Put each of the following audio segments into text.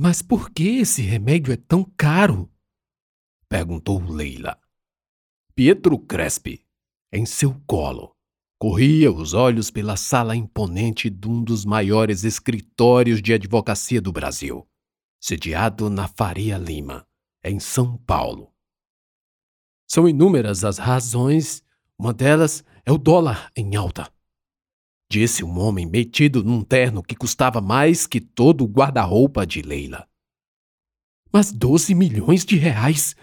Mas por que esse remédio é tão caro? perguntou Leila. Pietro Crespi, em seu colo, corria os olhos pela sala imponente de um dos maiores escritórios de advocacia do Brasil, sediado na Faria Lima, em São Paulo. São inúmeras as razões, uma delas é o dólar em alta. Disse um homem metido num terno que custava mais que todo o guarda-roupa de Leila. Mas 12 milhões de reais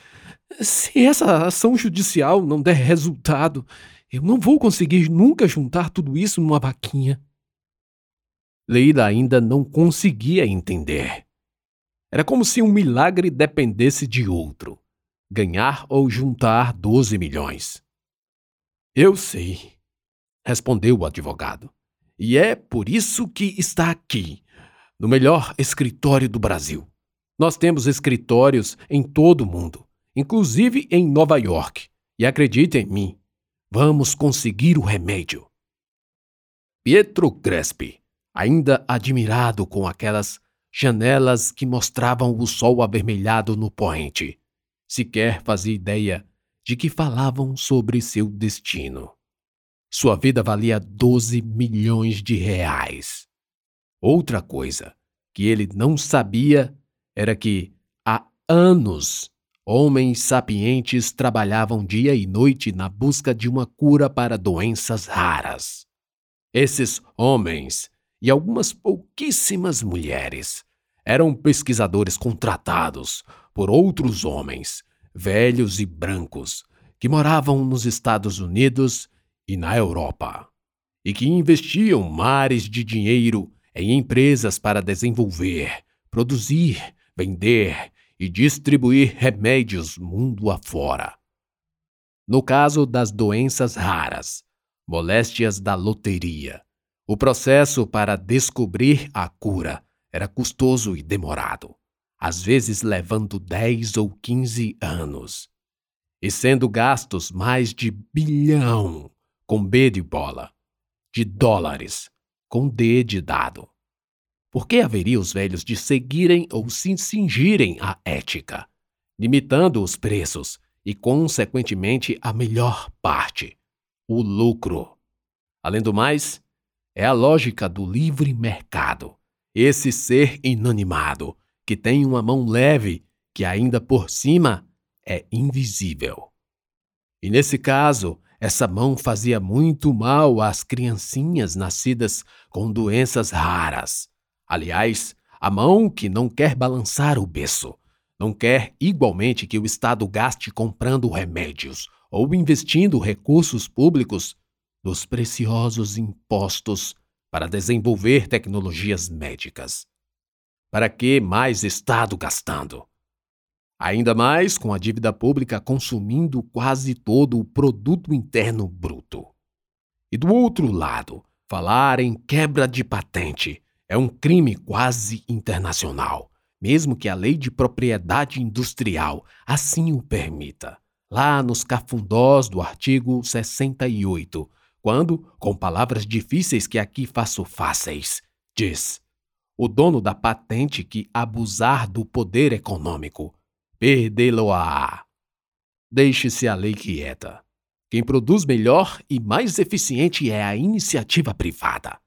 se essa ação judicial não der resultado, eu não vou conseguir nunca juntar tudo isso numa vaquinha. Leila ainda não conseguia entender. Era como se um milagre dependesse de outro ganhar ou juntar 12 milhões. Eu sei, respondeu o advogado. E é por isso que está aqui, no melhor escritório do Brasil. Nós temos escritórios em todo o mundo inclusive em Nova York. E acredite em mim, vamos conseguir o remédio. Pietro Crespi, ainda admirado com aquelas janelas que mostravam o sol avermelhado no poente, sequer fazia ideia de que falavam sobre seu destino. Sua vida valia 12 milhões de reais. Outra coisa que ele não sabia era que há anos Homens sapientes trabalhavam dia e noite na busca de uma cura para doenças raras. Esses homens e algumas pouquíssimas mulheres eram pesquisadores contratados por outros homens, velhos e brancos, que moravam nos Estados Unidos e na Europa, e que investiam mares de dinheiro em empresas para desenvolver, produzir, vender e distribuir remédios mundo afora. No caso das doenças raras, moléstias da loteria, o processo para descobrir a cura era custoso e demorado, às vezes levando 10 ou 15 anos, e sendo gastos mais de bilhão, com B de bola, de dólares, com D de dado. Por que haveria os velhos de seguirem ou se cingirem à ética, limitando os preços e, consequentemente, a melhor parte, o lucro? Além do mais, é a lógica do livre mercado, esse ser inanimado, que tem uma mão leve, que ainda por cima é invisível. E nesse caso, essa mão fazia muito mal às criancinhas nascidas com doenças raras Aliás, a mão que não quer balançar o berço, não quer igualmente que o Estado gaste comprando remédios ou investindo recursos públicos dos preciosos impostos para desenvolver tecnologias médicas. Para que mais Estado gastando? Ainda mais com a dívida pública consumindo quase todo o produto interno bruto. E do outro lado, falar em quebra de patente é um crime quase internacional, mesmo que a lei de propriedade industrial assim o permita. Lá nos cafundós do artigo 68, quando, com palavras difíceis que aqui faço fáceis, diz: o dono da patente que abusar do poder econômico, perdê-lo-á. Deixe-se a lei quieta. Quem produz melhor e mais eficiente é a iniciativa privada.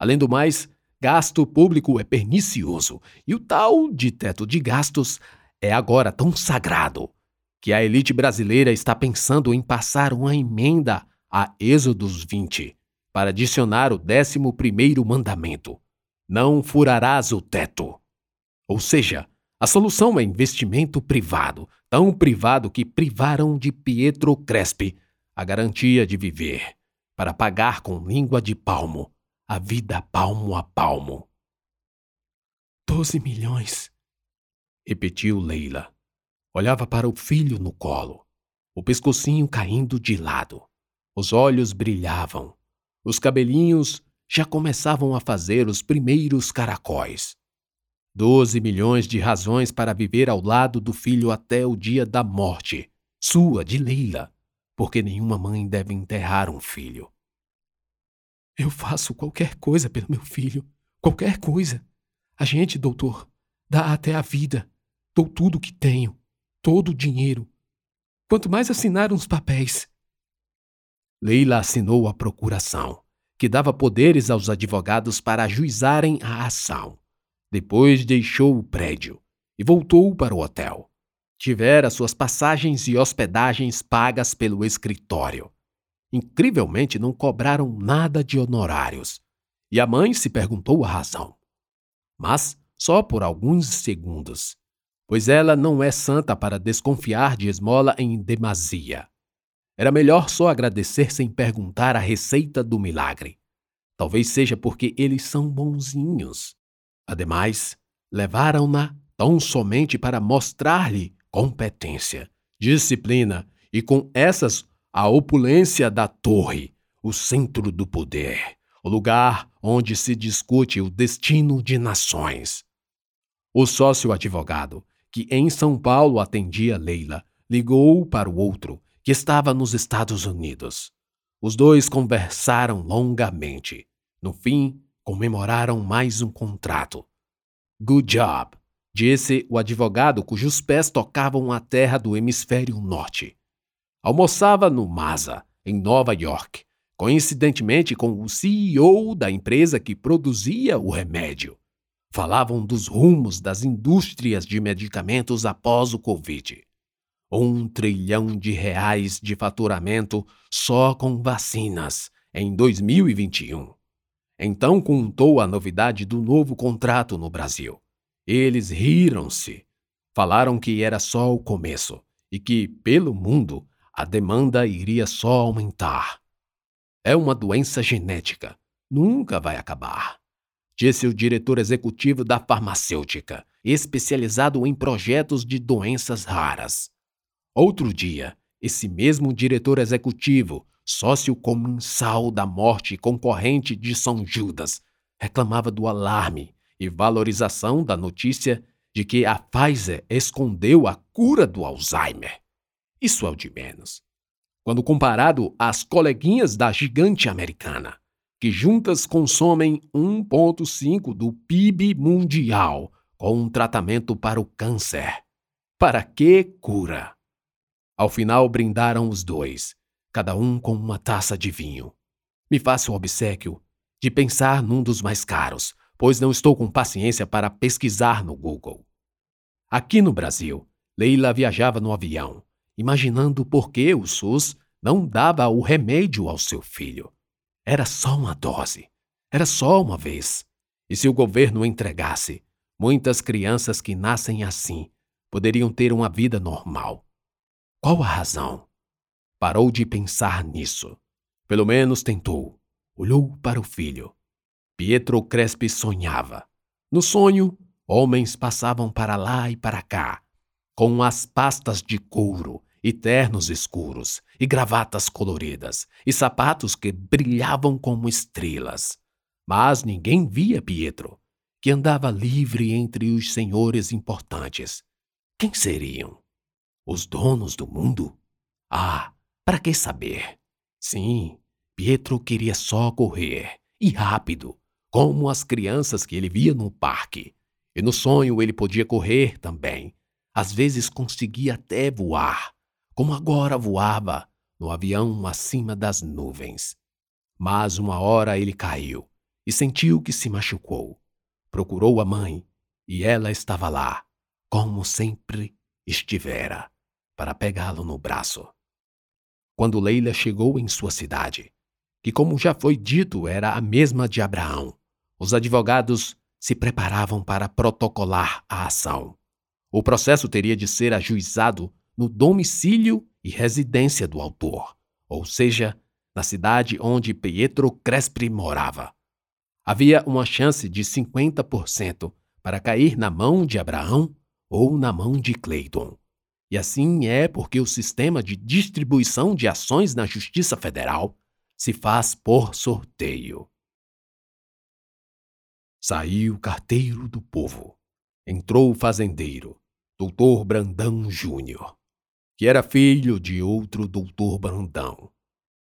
Além do mais, Gasto público é pernicioso e o tal de teto de gastos é agora tão sagrado que a elite brasileira está pensando em passar uma emenda a Êxodos 20 para adicionar o 11 mandamento: Não furarás o teto. Ou seja, a solução é investimento privado, tão privado que privaram de Pietro Crespi a garantia de viver, para pagar com língua de palmo a vida palmo a palmo. Doze milhões, repetiu Leila. Olhava para o filho no colo, o pescocinho caindo de lado. Os olhos brilhavam. Os cabelinhos já começavam a fazer os primeiros caracóis. Doze milhões de razões para viver ao lado do filho até o dia da morte, sua, de Leila, porque nenhuma mãe deve enterrar um filho. Eu faço qualquer coisa pelo meu filho. Qualquer coisa. A gente, doutor, dá até a vida. Dou tudo o que tenho, todo o dinheiro. Quanto mais assinar uns papéis. Leila assinou a procuração, que dava poderes aos advogados para ajuizarem a ação. Depois deixou o prédio e voltou para o hotel. Tivera suas passagens e hospedagens pagas pelo escritório. Incrivelmente, não cobraram nada de honorários. E a mãe se perguntou a razão. Mas só por alguns segundos, pois ela não é santa para desconfiar de esmola em demasia. Era melhor só agradecer sem perguntar a receita do milagre. Talvez seja porque eles são bonzinhos. Ademais, levaram-na tão somente para mostrar-lhe competência, disciplina e com essas a opulência da torre, o centro do poder, o lugar onde se discute o destino de nações. O sócio advogado, que em São Paulo atendia Leila, ligou para o outro, que estava nos Estados Unidos. Os dois conversaram longamente. No fim, comemoraram mais um contrato. Good job, disse o advogado cujos pés tocavam a terra do hemisfério norte. Almoçava no Masa, em Nova York, coincidentemente com o CEO da empresa que produzia o remédio. Falavam dos rumos das indústrias de medicamentos após o Covid. Um trilhão de reais de faturamento só com vacinas em 2021. Então contou a novidade do novo contrato no Brasil. Eles riram-se. Falaram que era só o começo e que, pelo mundo, a demanda iria só aumentar. É uma doença genética. Nunca vai acabar. Disse o diretor executivo da farmacêutica, especializado em projetos de doenças raras. Outro dia, esse mesmo diretor executivo, sócio comensal da morte concorrente de São Judas, reclamava do alarme e valorização da notícia de que a Pfizer escondeu a cura do Alzheimer. Isso é o de menos. Quando comparado às coleguinhas da gigante americana, que juntas consomem 1,5% do PIB mundial com um tratamento para o câncer. Para que cura? Ao final brindaram os dois, cada um com uma taça de vinho. Me faço o obsequio de pensar num dos mais caros, pois não estou com paciência para pesquisar no Google. Aqui no Brasil, Leila viajava no avião imaginando por que o SUS não dava o remédio ao seu filho. Era só uma dose. Era só uma vez. E se o governo entregasse, muitas crianças que nascem assim poderiam ter uma vida normal. Qual a razão? Parou de pensar nisso. Pelo menos tentou. Olhou para o filho. Pietro Crespi sonhava. No sonho, homens passavam para lá e para cá, com as pastas de couro e ternos escuros, e gravatas coloridas, e sapatos que brilhavam como estrelas. Mas ninguém via Pietro, que andava livre entre os senhores importantes. Quem seriam? Os donos do mundo? Ah, para que saber? Sim, Pietro queria só correr, e rápido, como as crianças que ele via no parque. E no sonho ele podia correr também. Às vezes conseguia até voar como agora voava no avião acima das nuvens. Mas uma hora ele caiu e sentiu que se machucou. Procurou a mãe e ela estava lá, como sempre estivera, para pegá-lo no braço. Quando Leila chegou em sua cidade, que, como já foi dito, era a mesma de Abraão, os advogados se preparavam para protocolar a ação. O processo teria de ser ajuizado no domicílio e residência do autor, ou seja, na cidade onde Pietro Crespi morava. Havia uma chance de 50% para cair na mão de Abraão ou na mão de Clayton. E assim é porque o sistema de distribuição de ações na Justiça Federal se faz por sorteio. Saiu o carteiro do povo. Entrou o fazendeiro, doutor Brandão Júnior que era filho de outro doutor Brandão,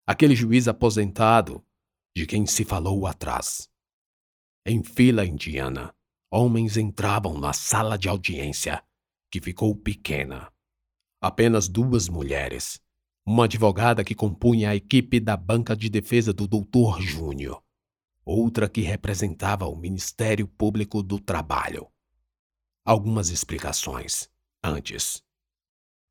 aquele juiz aposentado de quem se falou atrás. Em fila indiana, homens entravam na sala de audiência, que ficou pequena. Apenas duas mulheres, uma advogada que compunha a equipe da banca de defesa do Doutor Júnior, outra que representava o Ministério Público do Trabalho. Algumas explicações antes.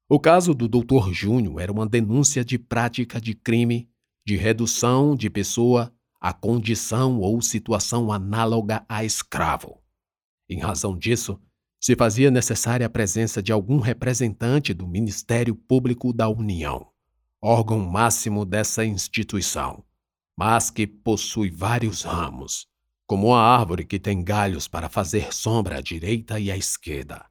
O caso do Dr. Júnior era uma denúncia de prática de crime de redução de pessoa a condição ou situação análoga a escravo. Em razão disso, se fazia necessária a presença de algum representante do Ministério Público da União, órgão máximo dessa instituição, mas que possui vários ramos, como a árvore que tem galhos para fazer sombra à direita e à esquerda.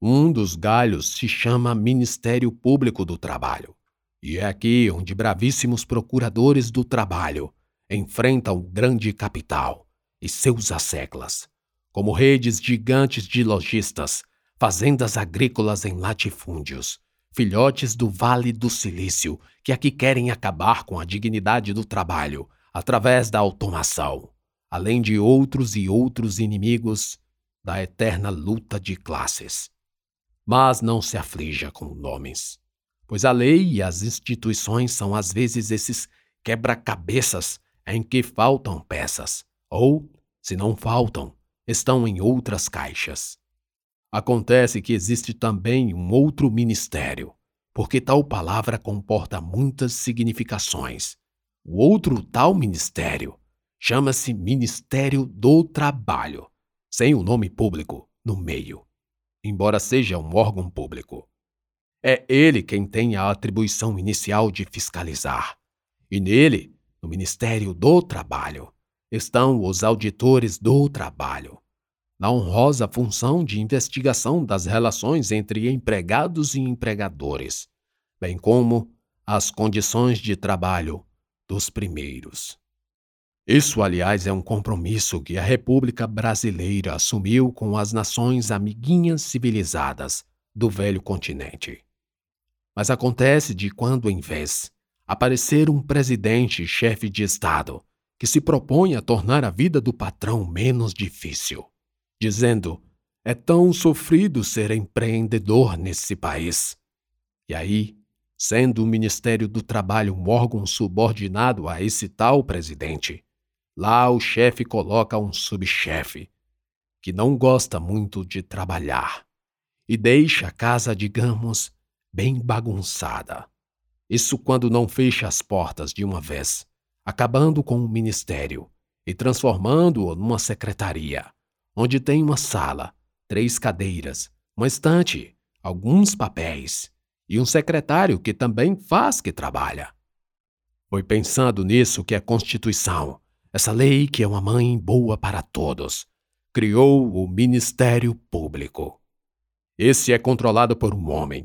Um dos galhos se chama Ministério Público do Trabalho. E é aqui onde bravíssimos procuradores do trabalho enfrentam o grande capital e seus asseclas, como redes gigantes de lojistas, fazendas agrícolas em latifúndios, filhotes do Vale do Silício que aqui querem acabar com a dignidade do trabalho através da automação, além de outros e outros inimigos da eterna luta de classes. Mas não se aflija com nomes, pois a lei e as instituições são às vezes esses quebra-cabeças em que faltam peças, ou, se não faltam, estão em outras caixas. Acontece que existe também um outro ministério, porque tal palavra comporta muitas significações. O outro tal ministério chama-se Ministério do Trabalho, sem o nome público no meio embora seja um órgão público. É ele quem tem a atribuição inicial de fiscalizar. E nele, no Ministério do Trabalho, estão os auditores do trabalho, na honrosa função de investigação das relações entre empregados e empregadores, bem como as condições de trabalho dos primeiros. Isso, aliás, é um compromisso que a República Brasileira assumiu com as nações amiguinhas civilizadas do velho continente. Mas acontece de quando em vez aparecer um presidente chefe de Estado que se propõe a tornar a vida do patrão menos difícil, dizendo: é tão sofrido ser empreendedor nesse país. E aí, sendo o Ministério do Trabalho um órgão subordinado a esse tal presidente, Lá o chefe coloca um subchefe que não gosta muito de trabalhar e deixa a casa, digamos, bem bagunçada. Isso quando não fecha as portas de uma vez, acabando com o ministério e transformando-o numa secretaria, onde tem uma sala, três cadeiras, uma estante, alguns papéis e um secretário que também faz que trabalha. Foi pensando nisso que a Constituição essa lei, que é uma mãe boa para todos, criou o Ministério Público. Esse é controlado por um homem.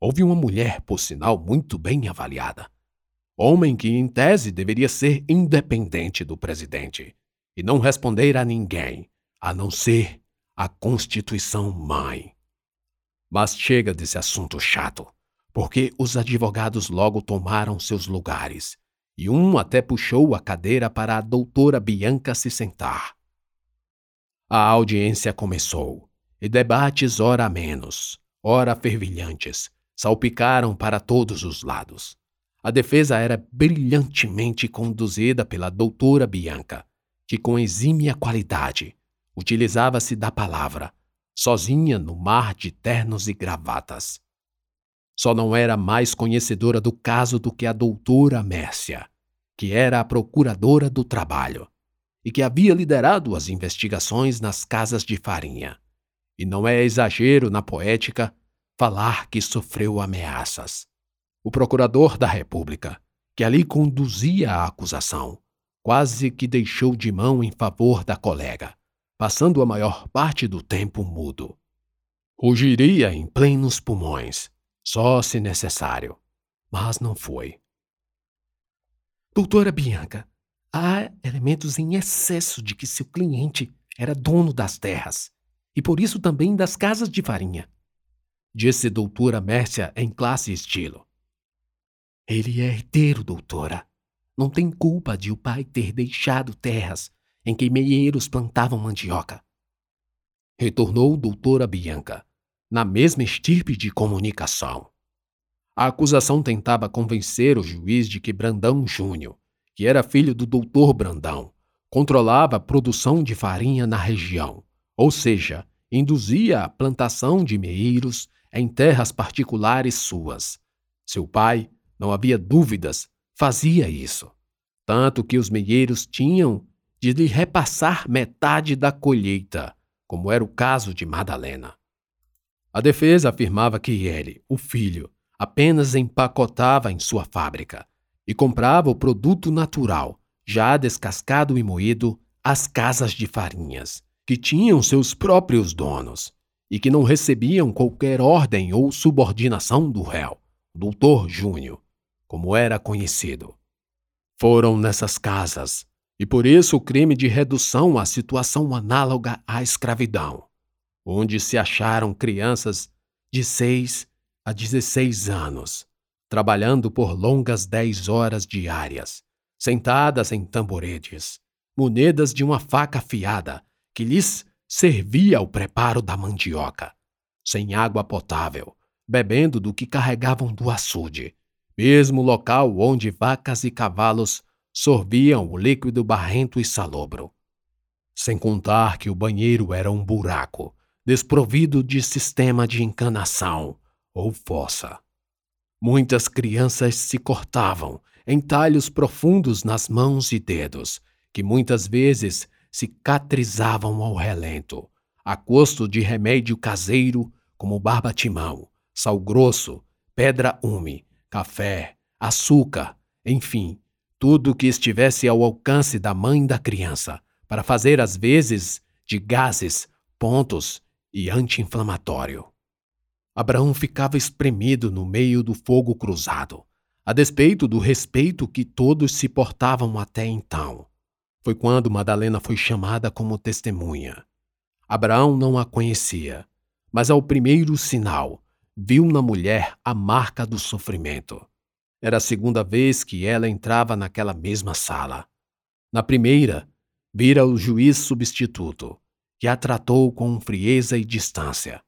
Houve uma mulher, por sinal, muito bem avaliada. Homem que, em tese, deveria ser independente do presidente e não responder a ninguém, a não ser a Constituição Mãe. Mas chega desse assunto chato, porque os advogados logo tomaram seus lugares e um até puxou a cadeira para a doutora Bianca se sentar. A audiência começou, e debates ora menos, ora fervilhantes, salpicaram para todos os lados. A defesa era brilhantemente conduzida pela doutora Bianca, que com exímia qualidade utilizava-se da palavra, sozinha no mar de ternos e gravatas. Só não era mais conhecedora do caso do que a doutora Mércia, que era a procuradora do trabalho e que havia liderado as investigações nas casas de farinha. E não é exagero na poética falar que sofreu ameaças. O procurador da República, que ali conduzia a acusação, quase que deixou de mão em favor da colega, passando a maior parte do tempo mudo. Rugiria em plenos pulmões, só se necessário. Mas não foi. Doutora Bianca, há elementos em excesso de que seu cliente era dono das terras e por isso também das casas de farinha, disse doutora Mércia em classe e estilo. Ele é herdeiro, doutora. Não tem culpa de o pai ter deixado terras em que meieiros plantavam mandioca. retornou doutora Bianca, na mesma estirpe de comunicação. A acusação tentava convencer o juiz de que Brandão Júnior, que era filho do doutor Brandão, controlava a produção de farinha na região, ou seja, induzia a plantação de meeiros em terras particulares suas. Seu pai, não havia dúvidas, fazia isso, tanto que os meeiros tinham de lhe repassar metade da colheita, como era o caso de Madalena. A defesa afirmava que ele, o filho, apenas empacotava em sua fábrica e comprava o produto natural, já descascado e moído, às casas de farinhas, que tinham seus próprios donos e que não recebiam qualquer ordem ou subordinação do réu, doutor Júnior, como era conhecido. Foram nessas casas, e por isso o crime de redução à situação análoga à escravidão, onde se acharam crianças de seis a 16 anos, trabalhando por longas 10 horas diárias, sentadas em tamboretes, munidas de uma faca afiada que lhes servia ao preparo da mandioca, sem água potável, bebendo do que carregavam do açude, mesmo local onde vacas e cavalos sorviam o líquido barrento e salobro. Sem contar que o banheiro era um buraco, desprovido de sistema de encanação, ou fossa. Muitas crianças se cortavam em talhos profundos nas mãos e dedos, que muitas vezes cicatrizavam ao relento, a custo de remédio caseiro como barbatimão, sal grosso, pedra ume, café, açúcar, enfim, tudo que estivesse ao alcance da mãe da criança, para fazer às vezes de gases, pontos e anti-inflamatório. Abraão ficava espremido no meio do fogo cruzado, a despeito do respeito que todos se portavam até então. Foi quando Madalena foi chamada como testemunha. Abraão não a conhecia, mas ao primeiro sinal, viu na mulher a marca do sofrimento. Era a segunda vez que ela entrava naquela mesma sala. Na primeira, vira o juiz substituto, que a tratou com frieza e distância.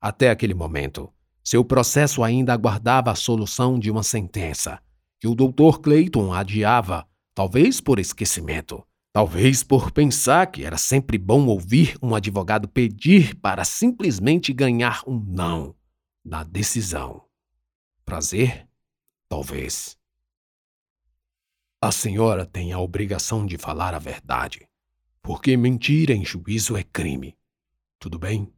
Até aquele momento, seu processo ainda aguardava a solução de uma sentença, que o Dr. Clayton adiava, talvez por esquecimento, talvez por pensar que era sempre bom ouvir um advogado pedir para simplesmente ganhar um não na decisão. Prazer? Talvez. A senhora tem a obrigação de falar a verdade, porque mentir em juízo é crime. Tudo bem?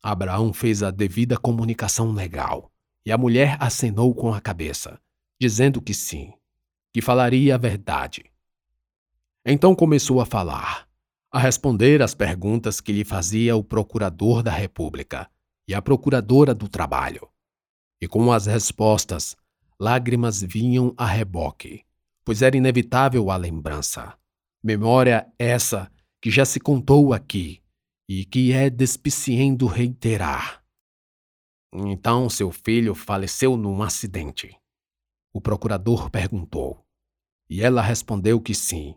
Abraão fez a devida comunicação legal e a mulher acenou com a cabeça, dizendo que sim, que falaria a verdade. Então começou a falar, a responder às perguntas que lhe fazia o procurador da República e a procuradora do Trabalho. E com as respostas, lágrimas vinham a reboque, pois era inevitável a lembrança. Memória essa que já se contou aqui e que é despiciendo reiterar. Então seu filho faleceu num acidente. O procurador perguntou, e ela respondeu que sim,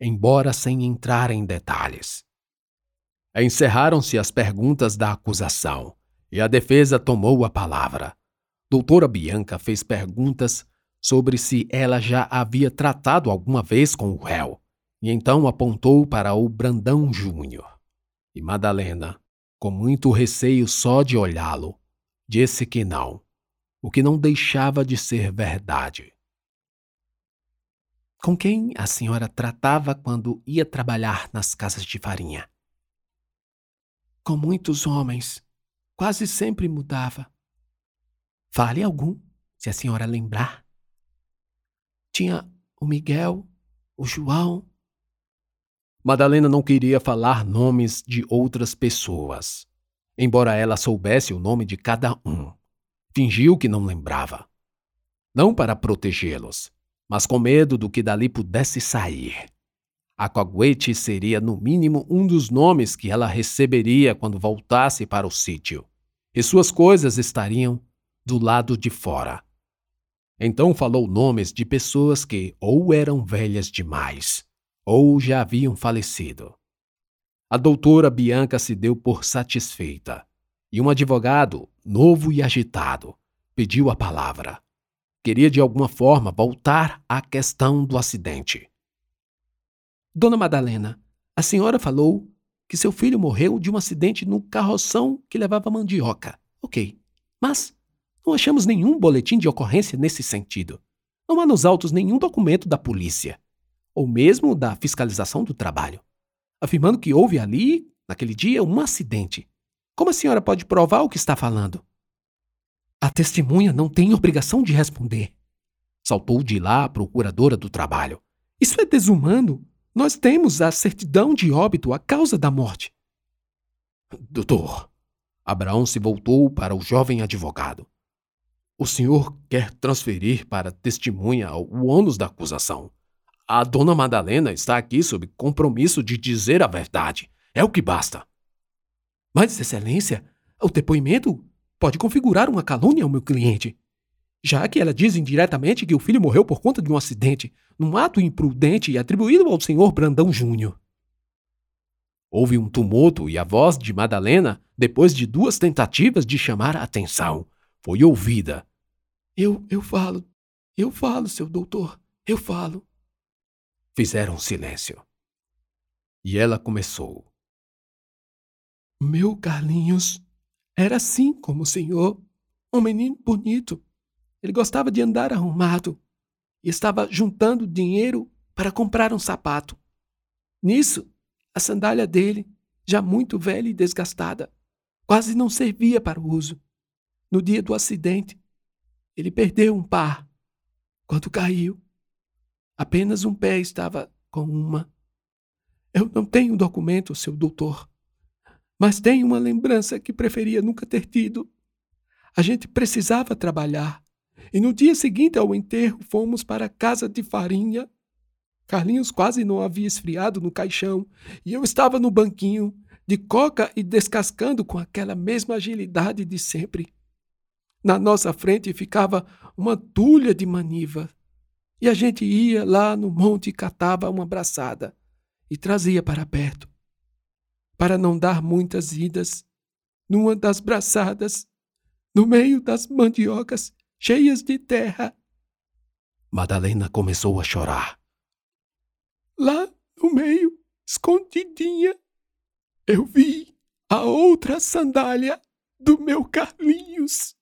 embora sem entrar em detalhes. Encerraram-se as perguntas da acusação e a defesa tomou a palavra. Doutora Bianca fez perguntas sobre se ela já havia tratado alguma vez com o réu, e então apontou para o Brandão Júnior. E Madalena, com muito receio só de olhá-lo, disse que não, o que não deixava de ser verdade. Com quem a senhora tratava quando ia trabalhar nas casas de farinha? Com muitos homens. Quase sempre mudava. Fale algum, se a senhora lembrar. Tinha o Miguel, o João, Madalena não queria falar nomes de outras pessoas, embora ela soubesse o nome de cada um. Fingiu que não lembrava. Não para protegê-los, mas com medo do que dali pudesse sair. A Coguete seria, no mínimo, um dos nomes que ela receberia quando voltasse para o sítio, e suas coisas estariam do lado de fora. Então falou nomes de pessoas que ou eram velhas demais, ou já haviam falecido. A doutora Bianca se deu por satisfeita. E um advogado, novo e agitado, pediu a palavra. Queria de alguma forma voltar à questão do acidente. Dona Madalena, a senhora falou que seu filho morreu de um acidente no carroção que levava mandioca. Ok. Mas não achamos nenhum boletim de ocorrência nesse sentido. Não há nos autos nenhum documento da polícia, ou mesmo da fiscalização do trabalho, afirmando que houve ali, naquele dia, um acidente. Como a senhora pode provar o que está falando? A testemunha não tem obrigação de responder. Saltou de lá a procuradora do trabalho. Isso é desumano. Nós temos a certidão de óbito a causa da morte. Doutor, Abraão se voltou para o jovem advogado. O senhor quer transferir para testemunha o ônus da acusação. A dona Madalena está aqui sob compromisso de dizer a verdade. É o que basta. Mas, Excelência, o depoimento pode configurar uma calúnia ao meu cliente, já que ela diz indiretamente que o filho morreu por conta de um acidente, num ato imprudente atribuído ao senhor Brandão Júnior. Houve um tumulto e a voz de Madalena, depois de duas tentativas de chamar a atenção, foi ouvida. Eu, eu falo, eu falo, seu doutor, eu falo. Fizeram silêncio. E ela começou. Meu Carlinhos era assim como o senhor, um menino bonito. Ele gostava de andar arrumado e estava juntando dinheiro para comprar um sapato. Nisso, a sandália dele, já muito velha e desgastada, quase não servia para o uso. No dia do acidente, ele perdeu um par. Quando caiu, apenas um pé estava com uma. Eu não tenho documento, seu doutor, mas tenho uma lembrança que preferia nunca ter tido. A gente precisava trabalhar, e no dia seguinte ao enterro fomos para a casa de farinha Carlinhos quase não havia esfriado no caixão e eu estava no banquinho, de coca e descascando com aquela mesma agilidade de sempre. Na nossa frente ficava uma tulha de maniva e a gente ia lá no monte e catava uma braçada e trazia para perto. Para não dar muitas idas, numa das braçadas, no meio das mandiocas cheias de terra. Madalena começou a chorar lá no meio, escondidinha, eu vi a outra sandália do meu Carlinhos.